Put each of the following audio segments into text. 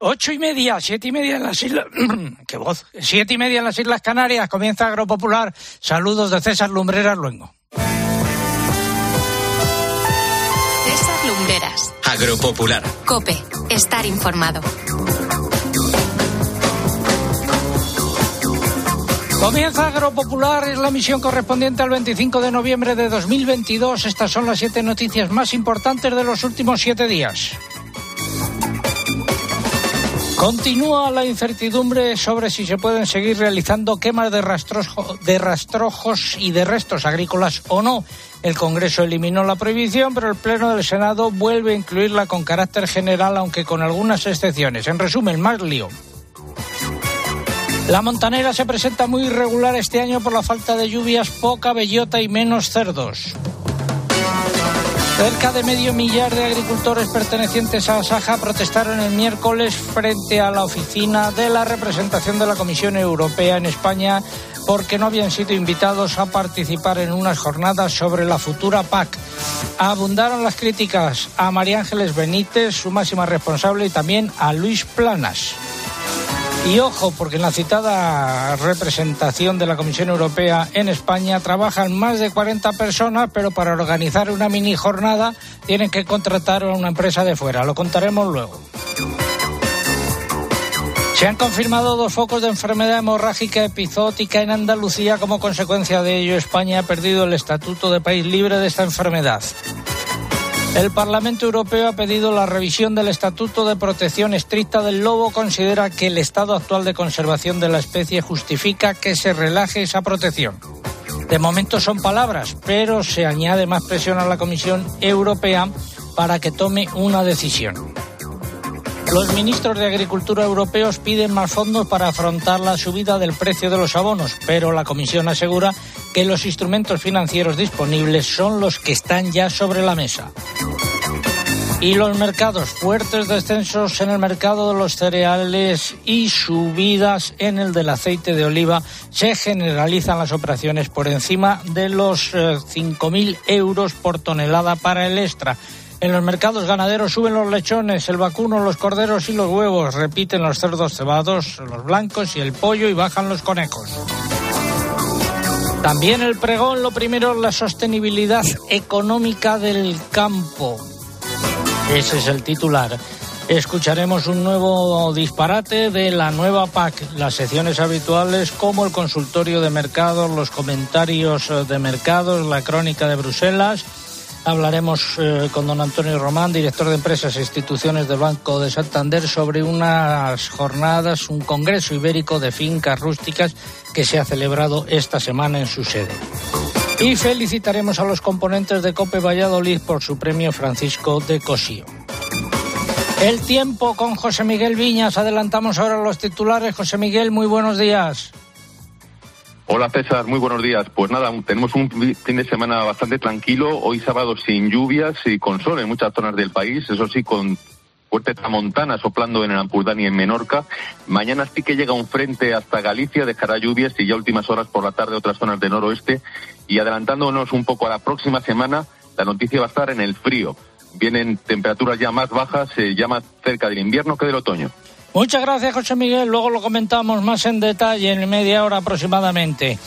Ocho y media, siete y media en las islas. ¡Qué voz! Siete y media en las Islas Canarias. Comienza Agropopular. Saludos de César Lumbreras Luengo. César Lumbreras. Agropopular. Cope. Estar informado. Comienza Agropopular, es la misión correspondiente al 25 de noviembre de 2022. Estas son las siete noticias más importantes de los últimos siete días. Continúa la incertidumbre sobre si se pueden seguir realizando quemas de, de rastrojos y de restos agrícolas o no. El Congreso eliminó la prohibición, pero el Pleno del Senado vuelve a incluirla con carácter general, aunque con algunas excepciones. En resumen, más lío. La montanera se presenta muy irregular este año por la falta de lluvias, poca bellota y menos cerdos. Cerca de medio millar de agricultores pertenecientes a Saja protestaron el miércoles frente a la oficina de la representación de la Comisión Europea en España porque no habían sido invitados a participar en unas jornadas sobre la futura PAC. Abundaron las críticas a María Ángeles Benítez, su máxima responsable, y también a Luis Planas. Y ojo, porque en la citada representación de la Comisión Europea en España trabajan más de 40 personas, pero para organizar una mini jornada tienen que contratar a una empresa de fuera. Lo contaremos luego. Se han confirmado dos focos de enfermedad hemorrágica epizótica en Andalucía. Como consecuencia de ello, España ha perdido el estatuto de país libre de esta enfermedad. El Parlamento Europeo ha pedido la revisión del Estatuto de Protección Estricta del Lobo. Considera que el estado actual de conservación de la especie justifica que se relaje esa protección. De momento son palabras, pero se añade más presión a la Comisión Europea para que tome una decisión. Los ministros de Agricultura europeos piden más fondos para afrontar la subida del precio de los abonos, pero la Comisión asegura que los instrumentos financieros disponibles son los que están ya sobre la mesa. Y los mercados, fuertes descensos en el mercado de los cereales y subidas en el del aceite de oliva, se generalizan las operaciones por encima de los 5.000 eh, euros por tonelada para el extra. En los mercados ganaderos suben los lechones, el vacuno, los corderos y los huevos. Repiten los cerdos cebados, los blancos y el pollo y bajan los conejos. También el pregón, lo primero, la sostenibilidad económica del campo. Ese es el titular. Escucharemos un nuevo disparate de la nueva PAC, las secciones habituales como el consultorio de mercados, los comentarios de mercados, la crónica de Bruselas Hablaremos eh, con don Antonio Román, director de empresas e instituciones del Banco de Santander, sobre unas jornadas, un congreso ibérico de fincas rústicas que se ha celebrado esta semana en su sede. Y felicitaremos a los componentes de Cope Valladolid por su premio Francisco de Cosío. El tiempo con José Miguel Viñas. Adelantamos ahora los titulares. José Miguel, muy buenos días. Hola César, muy buenos días. Pues nada, tenemos un fin de semana bastante tranquilo. Hoy sábado sin lluvias y con sol en muchas zonas del país, eso sí, con fuerte tramontana soplando en el Ampurdán y en Menorca. Mañana sí que llega un frente hasta Galicia, dejará lluvias y ya últimas horas por la tarde otras zonas del noroeste. Y adelantándonos un poco a la próxima semana, la noticia va a estar en el frío. Vienen temperaturas ya más bajas, se llama cerca del invierno que del otoño. Muchas gracias, José Miguel. Luego lo comentamos más en detalle en media hora aproximadamente.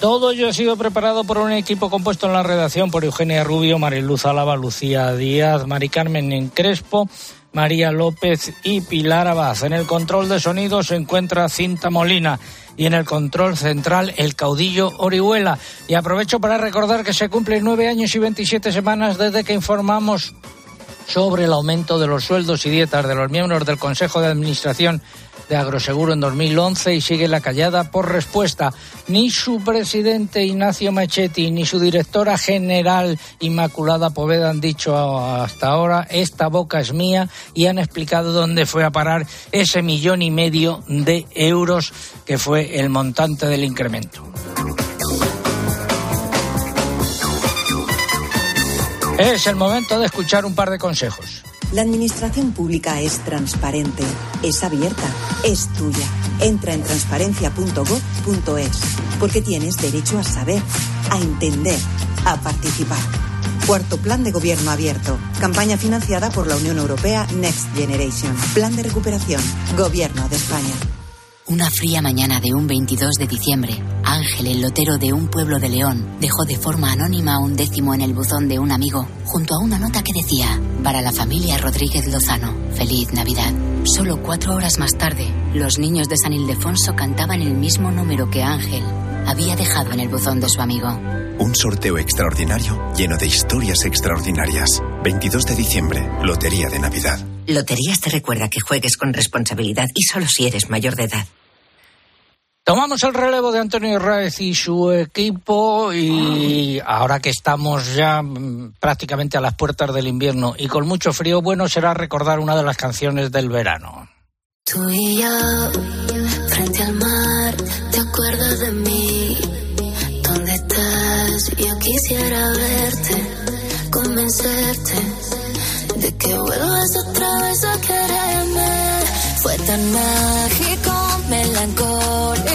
Todo ello ha sido preparado por un equipo compuesto en la redacción por Eugenia Rubio, Mariluz Álava, Lucía Díaz, Mari Carmen Crespo, María López y Pilar Abad. En el control de sonido se encuentra Cinta Molina y en el control central el caudillo Orihuela. Y aprovecho para recordar que se cumplen nueve años y veintisiete semanas desde que informamos sobre el aumento de los sueldos y dietas de los miembros del Consejo de Administración de Agroseguro en 2011 y sigue la callada por respuesta. Ni su presidente Ignacio Machetti ni su directora general Inmaculada Poveda han dicho hasta ahora esta boca es mía y han explicado dónde fue a parar ese millón y medio de euros que fue el montante del incremento. Es el momento de escuchar un par de consejos. La administración pública es transparente, es abierta, es tuya. Entra en transparencia.gov.es porque tienes derecho a saber, a entender, a participar. Cuarto Plan de Gobierno Abierto. Campaña financiada por la Unión Europea Next Generation. Plan de recuperación. Gobierno de España. Una fría mañana de un 22 de diciembre, Ángel, el lotero de un pueblo de León, dejó de forma anónima un décimo en el buzón de un amigo, junto a una nota que decía, para la familia Rodríguez Lozano, feliz Navidad. Solo cuatro horas más tarde, los niños de San Ildefonso cantaban el mismo número que Ángel había dejado en el buzón de su amigo. Un sorteo extraordinario lleno de historias extraordinarias. 22 de diciembre, Lotería de Navidad. Loterías te recuerda que juegues con responsabilidad y solo si eres mayor de edad. Tomamos el relevo de Antonio Raez y su equipo y ahora que estamos ya mm, prácticamente a las puertas del invierno y con mucho frío, bueno será recordar una de las canciones del verano. Tú y yo, frente al mar, ¿te acuerdas de mí? ¿Dónde estás? Yo quisiera verte, convencerte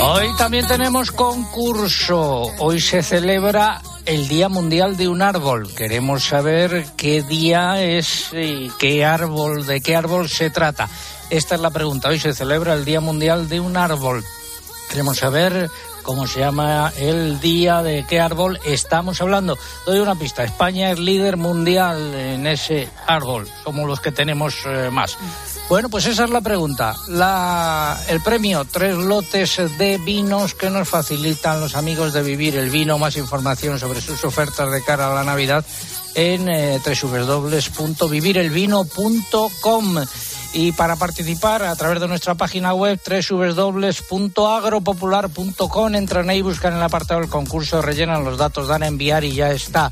Hoy también tenemos concurso. Hoy se celebra el Día Mundial de un Árbol. Queremos saber qué día es y qué árbol, de qué árbol se trata. Esta es la pregunta. Hoy se celebra el Día Mundial de un Árbol. Queremos saber cómo se llama el día, de qué árbol estamos hablando. Doy una pista. España es líder mundial en ese árbol. Somos los que tenemos eh, más. Bueno, pues esa es la pregunta. La, el premio, tres lotes de vinos que nos facilitan los amigos de Vivir el Vino. Más información sobre sus ofertas de cara a la Navidad en eh, www.vivirelvino.com. Y para participar a través de nuestra página web www.agropopular.com entran ahí, buscan el apartado del concurso, rellenan los datos, dan a enviar y ya está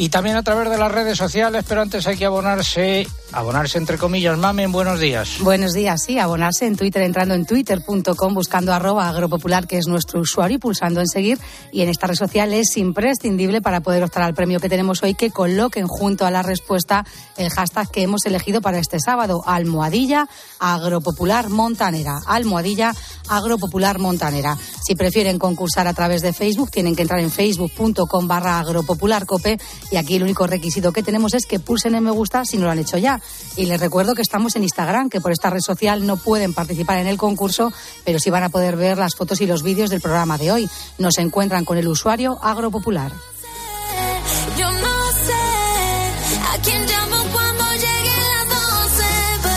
y también a través de las redes sociales, pero antes hay que abonarse, abonarse entre comillas. Mamen, buenos días. Buenos días, sí, abonarse en Twitter, entrando en twitter.com, buscando arroba agropopular, que es nuestro usuario, y pulsando en seguir. Y en esta red social es imprescindible para poder optar al premio que tenemos hoy, que coloquen junto a la respuesta el hashtag que hemos elegido para este sábado, almohadilla agropopular montanera. Almohadilla agropopular montanera. Si prefieren concursar a través de Facebook, tienen que entrar en facebook.com barra agropopularcope y aquí el único requisito que tenemos es que pulsen en me gusta si no lo han hecho ya. Y les recuerdo que estamos en Instagram, que por esta red social no pueden participar en el concurso, pero sí van a poder ver las fotos y los vídeos del programa de hoy. Nos encuentran con el usuario Agropopular.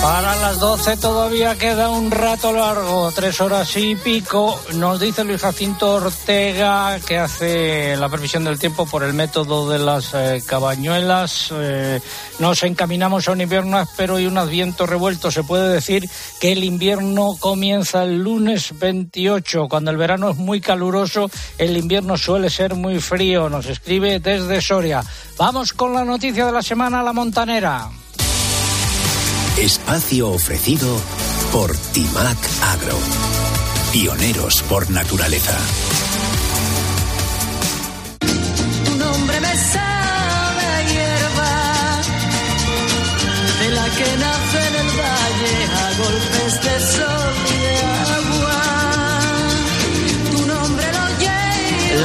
Para las 12 todavía queda un rato largo, tres horas y pico. Nos dice Luis Jacinto Ortega que hace la previsión del tiempo por el método de las eh, cabañuelas. Eh, nos encaminamos a un invierno áspero y un adviento revuelto. Se puede decir que el invierno comienza el lunes 28. Cuando el verano es muy caluroso, el invierno suele ser muy frío. Nos escribe desde Soria. Vamos con la noticia de la semana, la montanera. Espacio ofrecido por Timac Agro. Pioneros por naturaleza.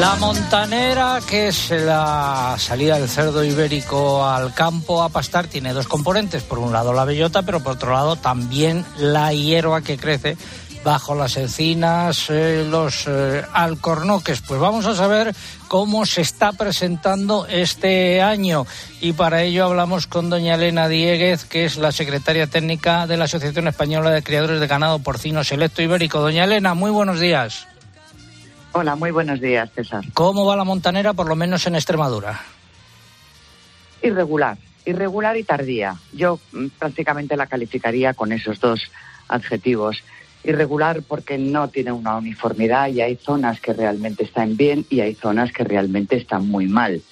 La montanera, que es la salida del cerdo ibérico al campo a pastar, tiene dos componentes. Por un lado la bellota, pero por otro lado también la hierba que crece bajo las encinas, eh, los eh, alcornoques. Pues vamos a saber cómo se está presentando este año. Y para ello hablamos con doña Elena Dieguez, que es la secretaria técnica de la Asociación Española de Criadores de Ganado Porcino Selecto Ibérico. Doña Elena, muy buenos días. Hola, muy buenos días, César. ¿Cómo va la montanera, por lo menos en Extremadura? Irregular, irregular y tardía. Yo mm, prácticamente la calificaría con esos dos adjetivos. Irregular porque no tiene una uniformidad y hay zonas que realmente están bien y hay zonas que realmente están muy mal.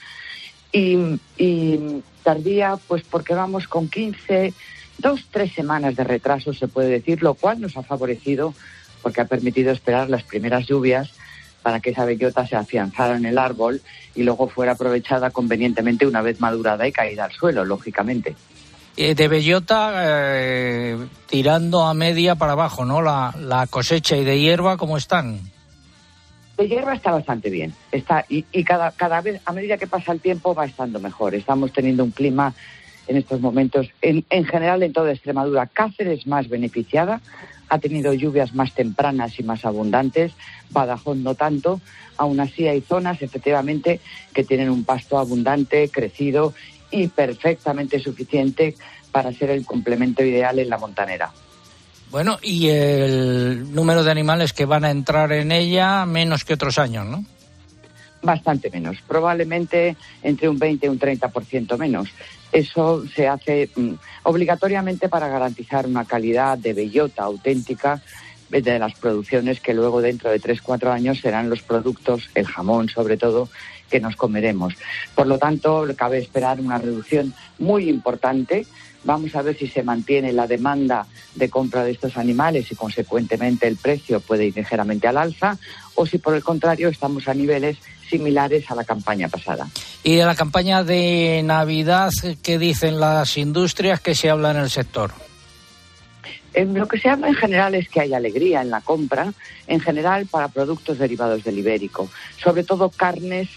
Y, y tardía, pues porque vamos con 15, dos, tres semanas de retraso, se puede decir, lo cual nos ha favorecido porque ha permitido esperar las primeras lluvias para que esa bellota se afianzara en el árbol y luego fuera aprovechada convenientemente una vez madurada y caída al suelo, lógicamente. Eh, de bellota eh, tirando a media para abajo, ¿no? La, la cosecha y de hierba, ¿cómo están? De hierba está bastante bien, está y, y cada, cada vez, a medida que pasa el tiempo, va estando mejor. Estamos teniendo un clima en estos momentos, en, en general en toda Extremadura. Cáceres más beneficiada, ha tenido lluvias más tempranas y más abundantes, Badajoz no tanto. Aún así hay zonas, efectivamente, que tienen un pasto abundante, crecido y perfectamente suficiente para ser el complemento ideal en la montanera. Bueno, y el número de animales que van a entrar en ella menos que otros años, ¿no? Bastante menos, probablemente entre un 20 y un 30% menos. Eso se hace mm, obligatoriamente para garantizar una calidad de bellota auténtica de las producciones que luego dentro de 3-4 años serán los productos, el jamón sobre todo, que nos comeremos. Por lo tanto, cabe esperar una reducción muy importante. Vamos a ver si se mantiene la demanda de compra de estos animales y, consecuentemente, el precio puede ir ligeramente al alza, o si, por el contrario, estamos a niveles similares a la campaña pasada. Y de la campaña de Navidad, ¿qué dicen las industrias que se habla en el sector? En lo que se habla en general es que hay alegría en la compra, en general para productos derivados del ibérico, sobre todo carnes,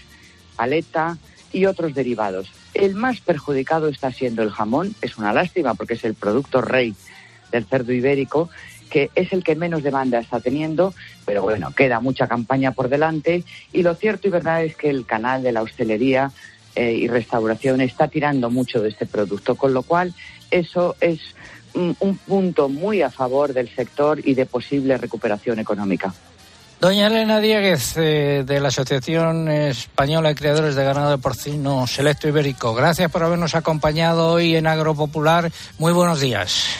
paleta y otros derivados. El más perjudicado está siendo el jamón, es una lástima porque es el producto rey del cerdo ibérico, que es el que menos demanda está teniendo, pero bueno, queda mucha campaña por delante y lo cierto y verdad es que el canal de la hostelería eh, y restauración está tirando mucho de este producto, con lo cual eso es un, un punto muy a favor del sector y de posible recuperación económica. Doña Elena Dieguez, eh, de la Asociación Española de Criadores de Ganado de Porcino Selecto Ibérico, gracias por habernos acompañado hoy en Agropopular. Muy buenos días.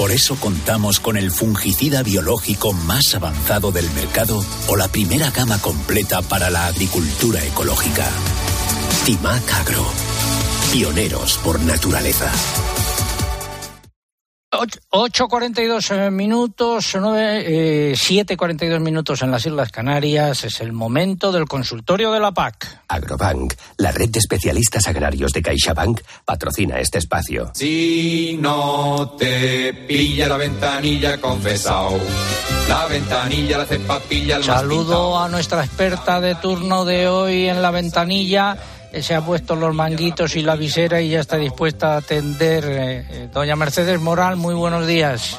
Por eso contamos con el fungicida biológico más avanzado del mercado o la primera gama completa para la agricultura ecológica. Timac Agro. Pioneros por naturaleza. 8.42 minutos, 9, eh, 7.42 minutos en las Islas Canarias. Es el momento del consultorio de la PAC. Agrobank, la red de especialistas agrarios de CaixaBank, patrocina este espacio. Si no te pilla la ventanilla confesao, la ventanilla la hace papilla Saludo a nuestra experta de turno de hoy en la ventanilla se ha puesto los manguitos y la visera y ya está dispuesta a atender. Eh, eh, doña Mercedes Moral, muy buenos días.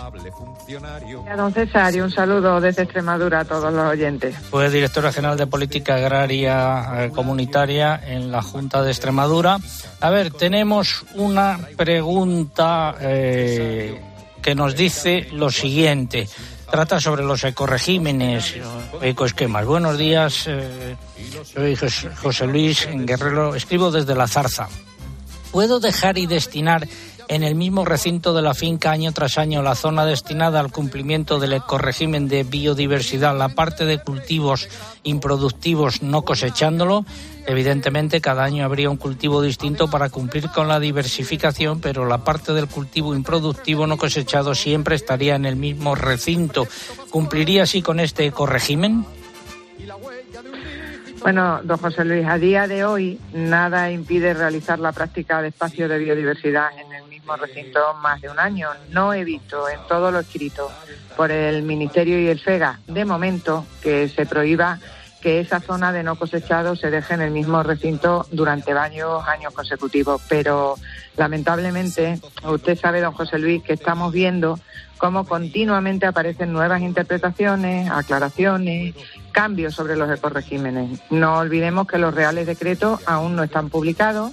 Don César, y un saludo desde Extremadura a todos los oyentes. Fue directora general de Política Agraria eh, Comunitaria en la Junta de Extremadura. A ver, tenemos una pregunta que nos dice lo siguiente trata sobre los ecoregímenes, ecoesquemas. Buenos días, eh, soy José Luis Guerrero, escribo desde La Zarza. ¿Puedo dejar y destinar en el mismo recinto de la finca año tras año la zona destinada al cumplimiento del ecoregimen de biodiversidad, la parte de cultivos improductivos no cosechándolo. Evidentemente, cada año habría un cultivo distinto para cumplir con la diversificación, pero la parte del cultivo improductivo no cosechado siempre estaría en el mismo recinto. ¿Cumpliría así con este ecoregimen? Bueno, don José Luis, a día de hoy nada impide realizar la práctica de espacios de biodiversidad en mismo recinto más de un año. No he visto en todo lo escrito por el Ministerio y el FEGA, de momento, que se prohíba que esa zona de no cosechado se deje en el mismo recinto durante varios años consecutivos. Pero lamentablemente, usted sabe, don José Luis, que estamos viendo cómo continuamente aparecen nuevas interpretaciones, aclaraciones, cambios sobre los ecoregímenes. No olvidemos que los reales decretos aún no están publicados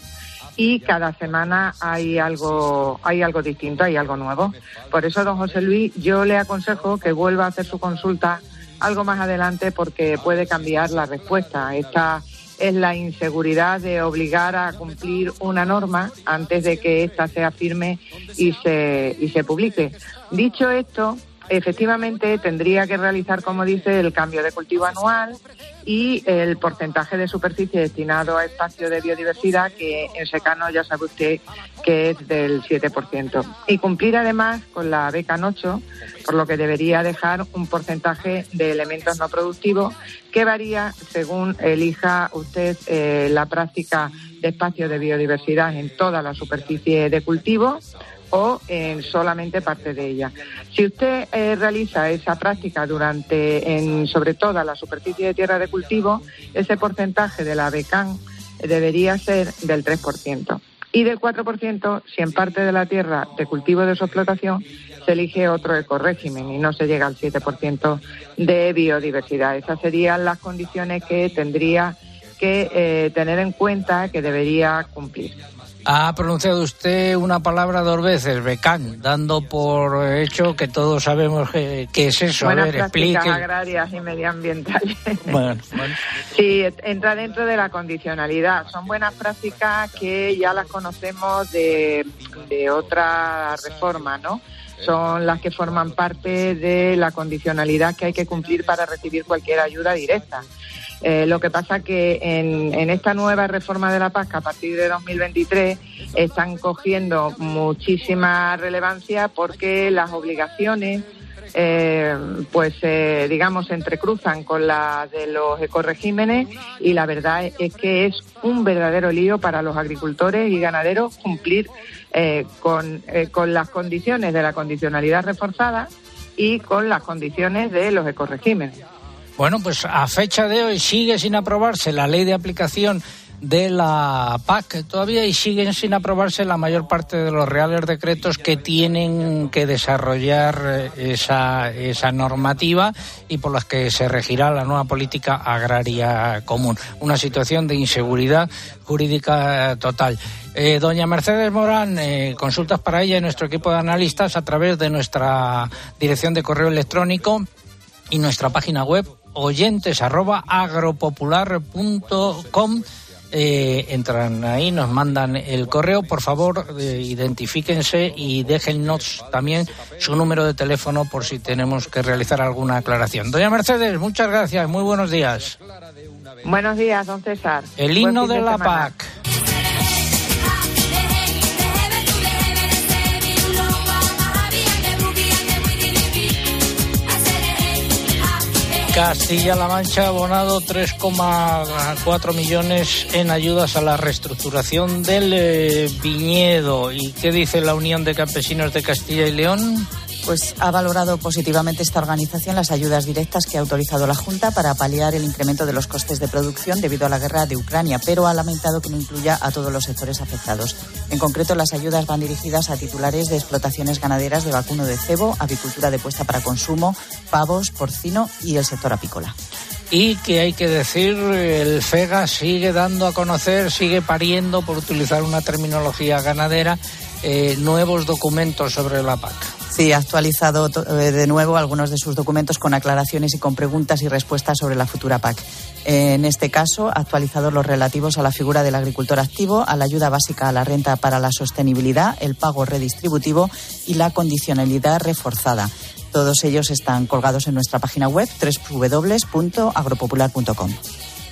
y cada semana hay algo, hay algo distinto, hay algo nuevo. Por eso, don José Luis, yo le aconsejo que vuelva a hacer su consulta algo más adelante porque puede cambiar la respuesta. Esta es la inseguridad de obligar a cumplir una norma antes de que ésta sea firme y se, y se publique. Dicho esto, efectivamente tendría que realizar, como dice, el cambio de cultivo anual y el porcentaje de superficie destinado a espacio de biodiversidad, que en secano ya sabe usted que es del 7%. Y cumplir además con la beca NOCHO, por lo que debería dejar un porcentaje de elementos no productivos que varía según elija usted eh, la práctica de espacio de biodiversidad en toda la superficie de cultivo o en solamente parte de ella. Si usted eh, realiza esa práctica durante, en, sobre toda la superficie de tierra de cultivo, ese porcentaje de la BECAN debería ser del 3%. Y del 4% si en parte de la tierra de cultivo de su explotación se elige otro ecorégimen y no se llega al 7% de biodiversidad. Esas serían las condiciones que tendría que eh, tener en cuenta que debería cumplir. Ha pronunciado usted una palabra dos veces, becán, dando por hecho que todos sabemos qué es eso. Buenas prácticas agrarias y medioambientales. Bueno, Sí, entra dentro de la condicionalidad. Son buenas prácticas que ya las conocemos de, de otra reforma, ¿no? son las que forman parte de la condicionalidad que hay que cumplir para recibir cualquier ayuda directa. Eh, lo que pasa que en, esta nueva reforma de la PAC, a partir de 2023, están cogiendo muchísima relevancia porque las obligaciones, eh, pues, eh, digamos, se entrecruzan con las de los ecoregímenes y la verdad es que es un verdadero lío para los agricultores y ganaderos cumplir con, con las condiciones de la condicionalidad reforzada y con las condiciones de los ecoregímenes. Bueno, pues a fecha de hoy sigue sin aprobarse la ley de aplicación de la PAC todavía y siguen sin aprobarse la mayor parte de los reales decretos que tienen que desarrollar eh, esa, esa normativa y por las que se regirá la nueva política agraria común. Una situación de inseguridad jurídica total. Eh, doña Mercedes Morán, eh, consultas para ella y nuestro equipo de analistas a través de nuestra dirección de correo electrónico y nuestra página web oyentes arroba agropopular.com. Eh, entran ahí, nos mandan el correo, por favor, eh, identifíquense y déjennos también su número de teléfono por si tenemos que realizar alguna aclaración. Doña Mercedes, muchas gracias, muy buenos días. Buenos días, don César. El himno de, la PAC. Castilla-La Mancha ha abonado 3,4 millones en ayudas a la reestructuración del eh, viñedo. ¿Y qué dice la Unión de Campesinos de Castilla y León? Pues ha valorado positivamente esta organización las ayudas directas que ha autorizado la Junta para paliar el incremento de los costes de producción debido a la guerra de Ucrania, pero ha lamentado que no incluya a todos los sectores afectados. En concreto, las ayudas van dirigidas a titulares de explotaciones ganaderas de vacuno de cebo, avicultura de puesta para consumo, pavos, porcino y el sector apícola y que hay que decir, el FEGA sigue dando a conocer, sigue pariendo, por utilizar una terminología ganadera, eh, nuevos documentos sobre la PAC. Sí, ha actualizado eh, de nuevo algunos de sus documentos con aclaraciones y con preguntas y respuestas sobre la futura PAC. En este caso, ha actualizado los relativos a la figura del agricultor activo, a la ayuda básica a la renta para la sostenibilidad, el pago redistributivo y la condicionalidad reforzada. Todos ellos están colgados en nuestra página web www.agropopular.com.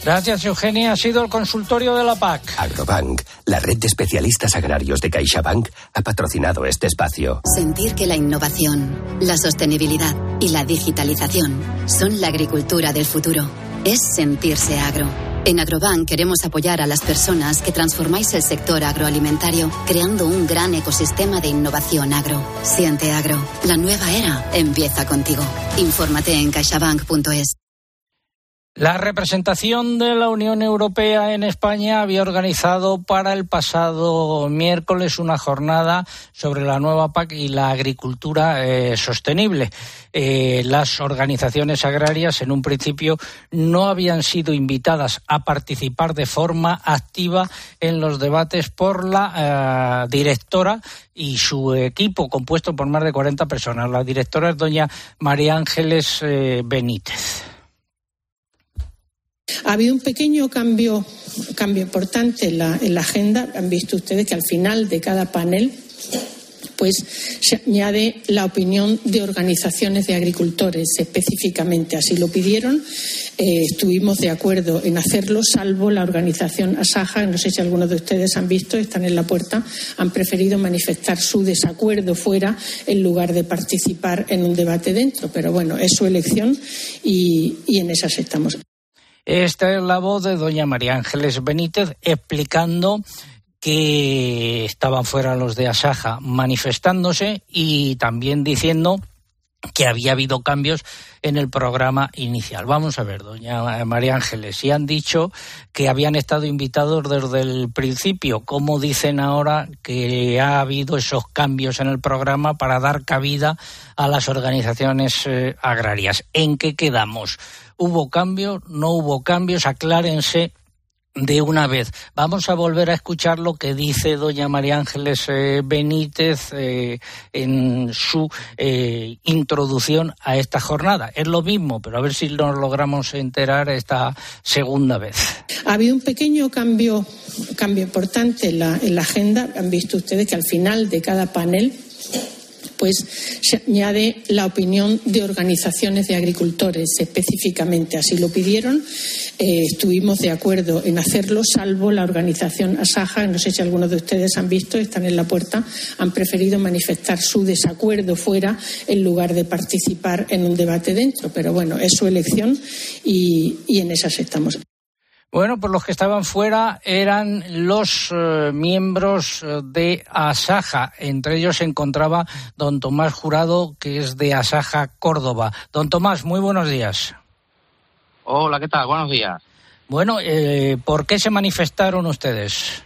Gracias, Eugenia. Ha sido el consultorio de la PAC. Agrobank, la red de especialistas agrarios de CaixaBank, ha patrocinado este espacio. Sentir que la innovación, la sostenibilidad y la digitalización son la agricultura del futuro. Es sentirse agro. En Agrobank queremos apoyar a las personas que transformáis el sector agroalimentario creando un gran ecosistema de innovación agro. Siente agro. La nueva era empieza contigo. Infórmate en caixabank.es. La representación de la Unión Europea en España había organizado para el pasado miércoles una jornada sobre la nueva PAC y la agricultura eh, sostenible. Eh, las organizaciones agrarias en un principio no habían sido invitadas a participar de forma activa en los debates por la eh, directora y su equipo compuesto por más de 40 personas. La directora es doña María Ángeles Benítez. Ha habido un pequeño cambio, cambio importante en la, en la agenda. Han visto ustedes que al final de cada panel pues se añade la opinión de organizaciones de agricultores específicamente. Así lo pidieron. Eh, estuvimos de acuerdo en hacerlo, salvo la organización Asaja, no sé si algunos de ustedes han visto, están en la puerta, han preferido manifestar su desacuerdo fuera en lugar de participar en un debate dentro. Pero bueno, es su elección y, y en esas estamos. Esta es la voz de doña María Ángeles Benítez explicando que estaban fuera los de Asaja manifestándose y también diciendo que había habido cambios en el programa inicial. Vamos a ver, doña María Ángeles, si han dicho que habían estado invitados desde el principio, ¿cómo dicen ahora que ha habido esos cambios en el programa para dar cabida a las organizaciones eh, agrarias? ¿En qué quedamos? ¿Hubo cambios? ¿No hubo cambios? Aclárense de una vez. Vamos a volver a escuchar lo que dice doña María Ángeles eh, Benítez eh, en su eh, introducción a esta jornada. Es lo mismo, pero a ver si nos logramos enterar esta segunda vez. Ha habido un pequeño cambio, cambio importante en la, en la agenda. Han visto ustedes que al final de cada panel pues se añade la opinión de organizaciones de agricultores específicamente. Así lo pidieron. Eh, estuvimos de acuerdo en hacerlo, salvo la organización Asaja, no sé si algunos de ustedes han visto, están en la puerta, han preferido manifestar su desacuerdo fuera en lugar de participar en un debate dentro. Pero bueno, es su elección y, y en esas estamos. Bueno, pues los que estaban fuera eran los eh, miembros eh, de Asaja. Entre ellos se encontraba don Tomás Jurado, que es de Asaja Córdoba. Don Tomás, muy buenos días. Hola, ¿qué tal? Buenos días. Bueno, eh, ¿por qué se manifestaron ustedes?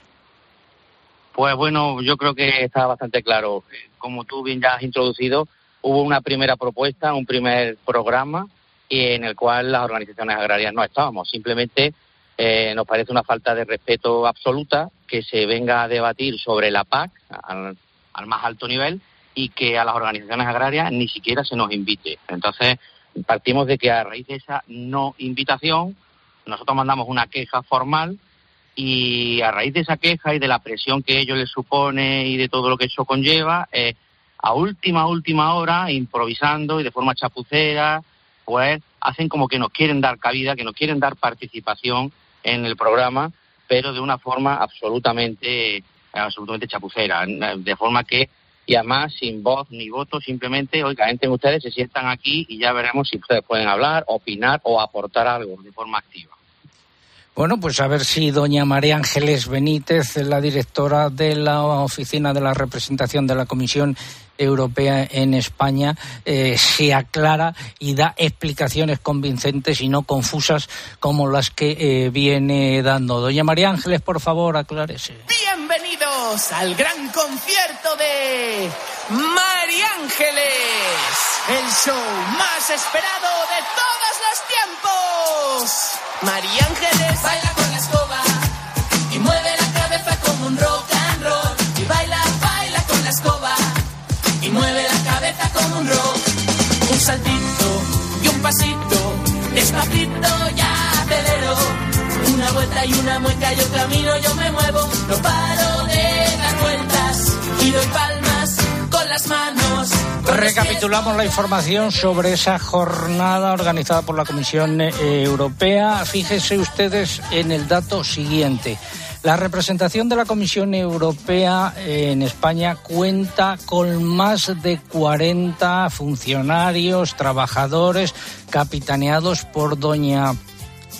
Pues bueno, yo creo que está bastante claro. Como tú bien ya has introducido, hubo una primera propuesta, un primer programa en el cual las organizaciones agrarias no estábamos. Simplemente eh, nos parece una falta de respeto absoluta que se venga a debatir sobre la PAC al, más alto nivel y que a las organizaciones agrarias ni siquiera se nos invite. Entonces, partimos de que a raíz de esa no invitación, nosotros mandamos una queja formal y a raíz de esa queja y de la presión que ello les supone y de todo lo que eso conlleva, eh, a última, última hora, improvisando y de forma chapucera, pues hacen como que nos quieren dar cabida, que nos quieren dar participación en el programa, pero de una forma absolutamente, absolutamente chapucera, de forma que, y además sin voz ni voto, simplemente, oiga, entren ustedes, se sientan aquí y ya veremos si ustedes pueden hablar, opinar o aportar algo de forma activa. Bueno, pues a ver si doña María Ángeles Benítez, la directora de la Oficina de la Representación de la Comisión Europea en España, eh, se aclara y da explicaciones convincentes y no confusas como las que eh, viene dando. Doña María Ángeles, por favor, aclárese. Bienvenidos al gran concierto de María Ángeles, el show más esperado de todos. María Ángeles baila con la escoba y mueve la cabeza como un rock and roll. Y baila, baila con la escoba y mueve la cabeza como un rock. Un saltito y un pasito, despacito ya acelero. Una vuelta y una mueca, yo camino, yo me muevo, no paro de dar Recapitulamos la información sobre esa jornada organizada por la Comisión eh, Europea. Fíjense ustedes en el dato siguiente. La representación de la Comisión Europea en España cuenta con más de 40 funcionarios, trabajadores, capitaneados por doña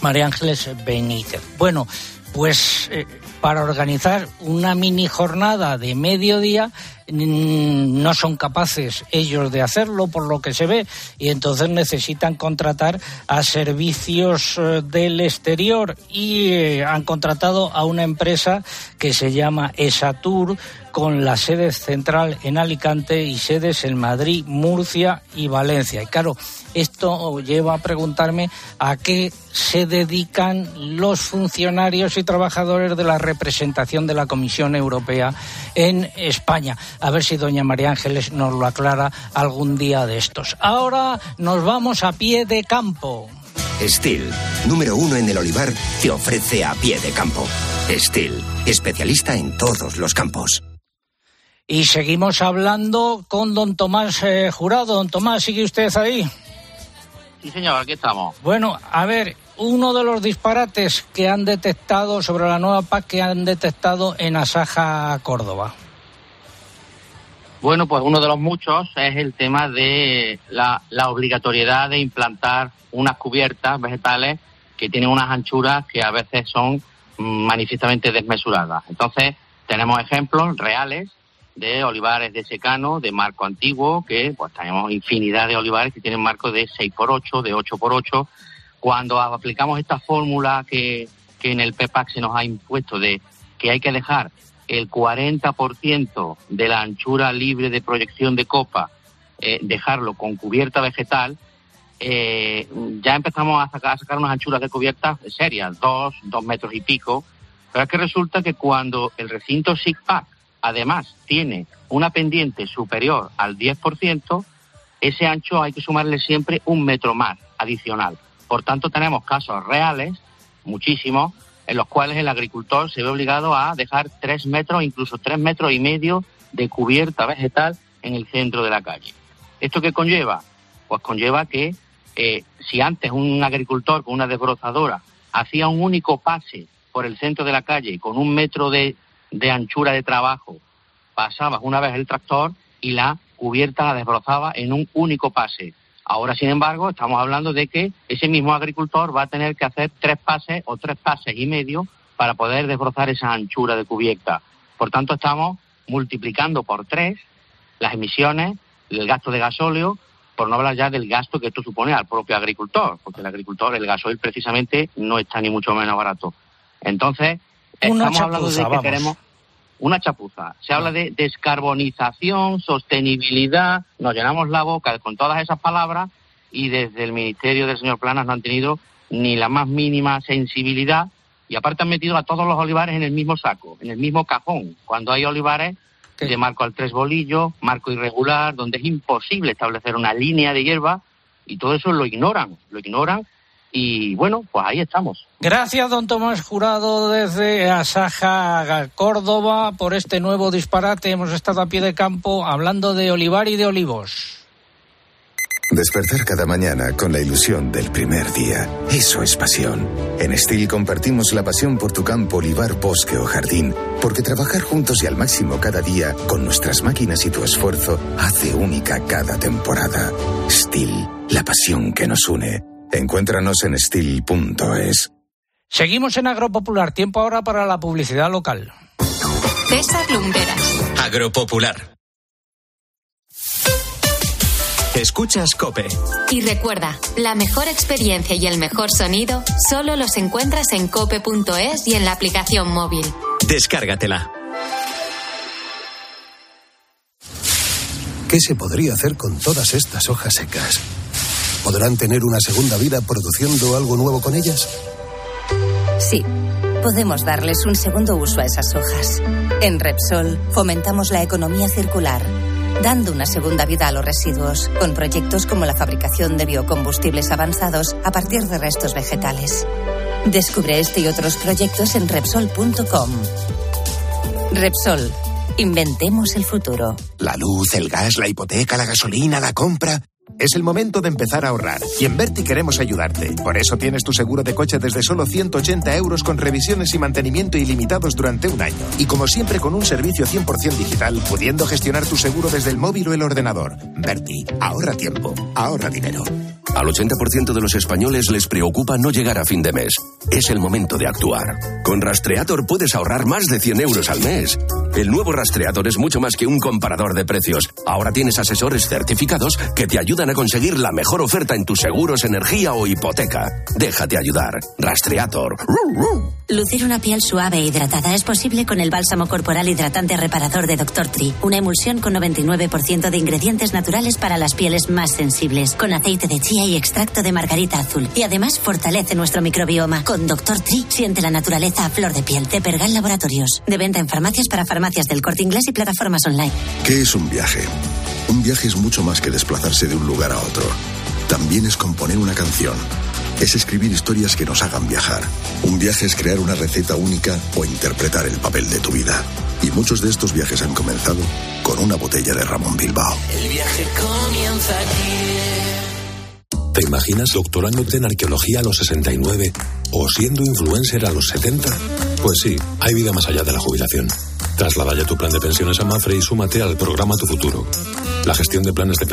María Ángeles Benítez. Bueno, pues eh, para organizar una mini jornada de mediodía no son capaces ellos de hacerlo por lo que se ve y entonces necesitan contratar a servicios eh, del exterior y eh, han contratado a una empresa que se llama Esatur con la sede central en Alicante y sedes en Madrid, Murcia y Valencia. Y claro, esto lleva a preguntarme a qué se dedican los funcionarios y trabajadores de la representación de la Comisión Europea en España. A ver si doña María Ángeles nos lo aclara algún día de estos. Ahora nos vamos a pie de campo. Steel, número uno en el olivar, te ofrece a pie de campo. Steel, especialista en todos los campos. Y seguimos hablando con don Tomás eh, Jurado. Don Tomás, ¿sigue usted ahí? Sí, señor, aquí estamos. Bueno, a ver, uno de los disparates que han detectado sobre la nueva PAC que han detectado en Asaja, Córdoba. Bueno, pues uno de los muchos es el tema de la, obligatoriedad de implantar unas cubiertas vegetales que tienen unas anchuras que a veces son mm, manifiestamente desmesuradas. Entonces, tenemos ejemplos reales de olivares de secano, de marco antiguo, que pues tenemos infinidad de olivares que tienen marcos de 6x8, de 8x8. Cuando aplicamos esta fórmula que, que en el PEPAC se nos ha impuesto de que hay que dejar el 40% de la anchura libre de proyección de copa, eh, dejarlo con cubierta vegetal, eh, ya empezamos a sacar, a sacar unas anchuras de cubierta serias, dos, dos metros y pico. Pero es que resulta que cuando el recinto SIGPAC además tiene una pendiente superior al 10%, ese ancho hay que sumarle siempre un metro más adicional. Por tanto, tenemos casos reales, muchísimos, en los cuales el agricultor se ve obligado a dejar tres metros, incluso tres metros y medio de cubierta vegetal en el centro de la calle. ¿Esto qué conlleva? Pues conlleva que eh, si antes un agricultor con una desbrozadora hacía un único pase por el centro de la calle con un metro de, de anchura de trabajo, pasaba una vez el tractor y la cubierta la desbrozaba en un único pase. Ahora, sin embargo, estamos hablando de que ese mismo agricultor va a tener que hacer tres pases o tres pases y medio para poder desbrozar esa anchura de cubierta. Por tanto, estamos multiplicando por tres las emisiones, el gasto de gasóleo, por no hablar ya del gasto que esto supone al propio agricultor, porque el agricultor, el gasoil precisamente no está ni mucho menos barato. Entonces, estamos hablando de que queremos una chapuza. Se habla de descarbonización, sostenibilidad, nos llenamos la boca con todas esas palabras y desde el Ministerio del señor Planas no han tenido ni la más mínima sensibilidad y aparte han metido a todos los olivares en el mismo saco, en el mismo cajón, cuando hay olivares de marco al tres bolillos, marco irregular, donde es imposible establecer una línea de hierba y todo eso lo ignoran, lo ignoran y bueno, pues ahí estamos. Gracias, don Tomás Jurado, desde Asaja, Córdoba, por este nuevo disparate. Hemos estado a pie de campo hablando de olivar y de olivos. Despertar cada mañana con la ilusión del primer día. Eso es pasión. En Steel compartimos la pasión por tu campo, olivar, bosque o jardín, porque trabajar juntos y al máximo cada día, con nuestras máquinas y tu esfuerzo, hace única cada temporada. Steel, la pasión que nos une. Encuéntranos en steel.es. Seguimos en Agropopular. Tiempo ahora para la publicidad local. César Lumberas. Agropopular. Escuchas Cope. Y recuerda, la mejor experiencia y el mejor sonido solo los encuentras en cope.es y en la aplicación móvil. Descárgatela. ¿Qué se podría hacer con todas estas hojas secas? ¿Podrán tener una segunda vida produciendo algo nuevo con ellas? Sí, podemos darles un segundo uso a esas hojas. En Repsol fomentamos la economía circular, dando una segunda vida a los residuos, con proyectos como la fabricación de biocombustibles avanzados a partir de restos vegetales. Descubre este y otros proyectos en Repsol.com. Repsol, inventemos el futuro. La luz, el gas, la hipoteca, la gasolina, la compra. Es el momento de empezar a ahorrar. Y en Berti queremos ayudarte. Por eso tienes tu seguro de coche desde solo 180 euros con revisiones y mantenimiento ilimitados durante un año. Y como siempre con un servicio 100% digital, pudiendo gestionar tu seguro desde el móvil o el ordenador. Berti, ahorra tiempo, ahorra dinero. Al 80% de los españoles les preocupa no llegar a fin de mes. Es el momento de actuar. Con Rastreator puedes ahorrar más de 100 euros al mes. El nuevo Rastreator es mucho más que un comparador de precios. Ahora tienes asesores certificados que te ayudan a conseguir la mejor oferta en tus seguros, energía o hipoteca. Déjate ayudar. Rastreator. Lucir una piel suave e hidratada es posible con el bálsamo corporal hidratante reparador de Dr. Tree, una emulsión con 99% de ingredientes naturales para las pieles más sensibles, con aceite de chía y extracto de margarita azul. Y además fortalece nuestro microbioma. Con Dr. Tree siente la naturaleza a flor de piel de Pergal Laboratorios. De venta en farmacias para farmacias del corte inglés y plataformas online. ¿Qué es un viaje? Un viaje es mucho más que desplazarse de un lugar a otro. También es componer una canción, es escribir historias que nos hagan viajar. Un viaje es crear una receta única o interpretar el papel de tu vida. Y muchos de estos viajes han comenzado con una botella de Ramón Bilbao. El viaje comienza aquí. ¿Te imaginas doctorándote en arqueología a los 69 o siendo influencer a los 70? Pues sí, hay vida más allá de la jubilación. Traslada ya tu plan de pensiones a Mafre y súmate al programa Tu Futuro. La gestión de planes de pensiones